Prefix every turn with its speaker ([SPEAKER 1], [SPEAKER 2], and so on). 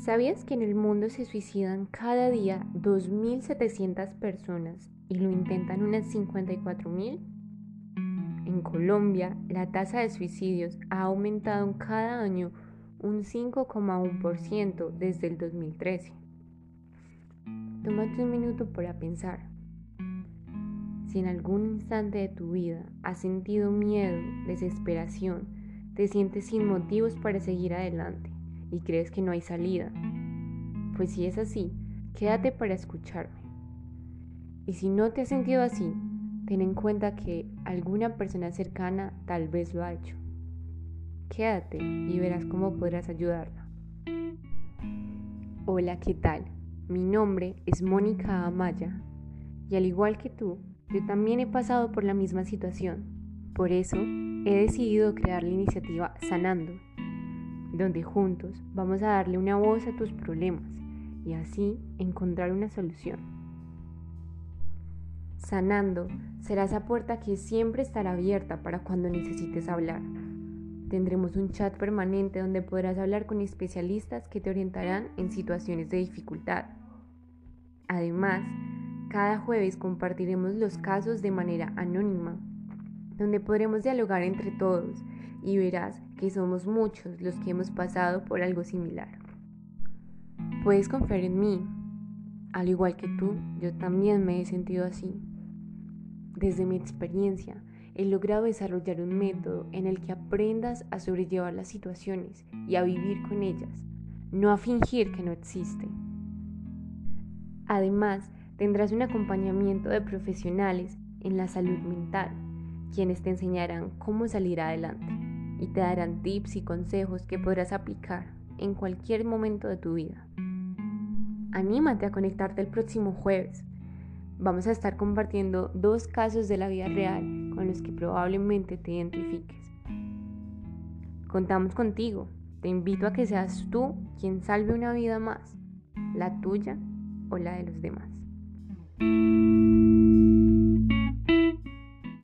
[SPEAKER 1] ¿Sabías que en el mundo se suicidan cada día 2.700 personas y lo intentan unas 54.000? En Colombia, la tasa de suicidios ha aumentado cada año un 5,1% desde el 2013. Tómate un minuto para pensar. Si en algún instante de tu vida has sentido miedo, desesperación, te sientes sin motivos para seguir adelante y crees que no hay salida, pues si es así, quédate para escucharme. Y si no te has sentido así, ten en cuenta que alguna persona cercana tal vez lo ha hecho. Quédate y verás cómo podrás ayudarla. Hola, ¿qué tal? Mi nombre es Mónica Amaya y al igual que tú, yo también he pasado por la misma situación. Por eso he decidido crear la iniciativa Sanando, donde juntos vamos a darle una voz a tus problemas y así encontrar una solución. Sanando será esa puerta que siempre estará abierta para cuando necesites hablar. Tendremos un chat permanente donde podrás hablar con especialistas que te orientarán en situaciones de dificultad. Además, cada jueves compartiremos los casos de manera anónima, donde podremos dialogar entre todos y verás que somos muchos los que hemos pasado por algo similar. Puedes confiar en mí. Al igual que tú, yo también me he sentido así. Desde mi experiencia, he logrado desarrollar un método en el que aprendas a sobrellevar las situaciones y a vivir con ellas, no a fingir que no existen. Además, tendrás un acompañamiento de profesionales en la salud mental, quienes te enseñarán cómo salir adelante y te darán tips y consejos que podrás aplicar en cualquier momento de tu vida. Anímate a conectarte el próximo jueves. Vamos a estar compartiendo dos casos de la vida real con los que probablemente te identifiques. Contamos contigo. Te invito a que seas tú quien salve una vida más, la tuya o la de los demás.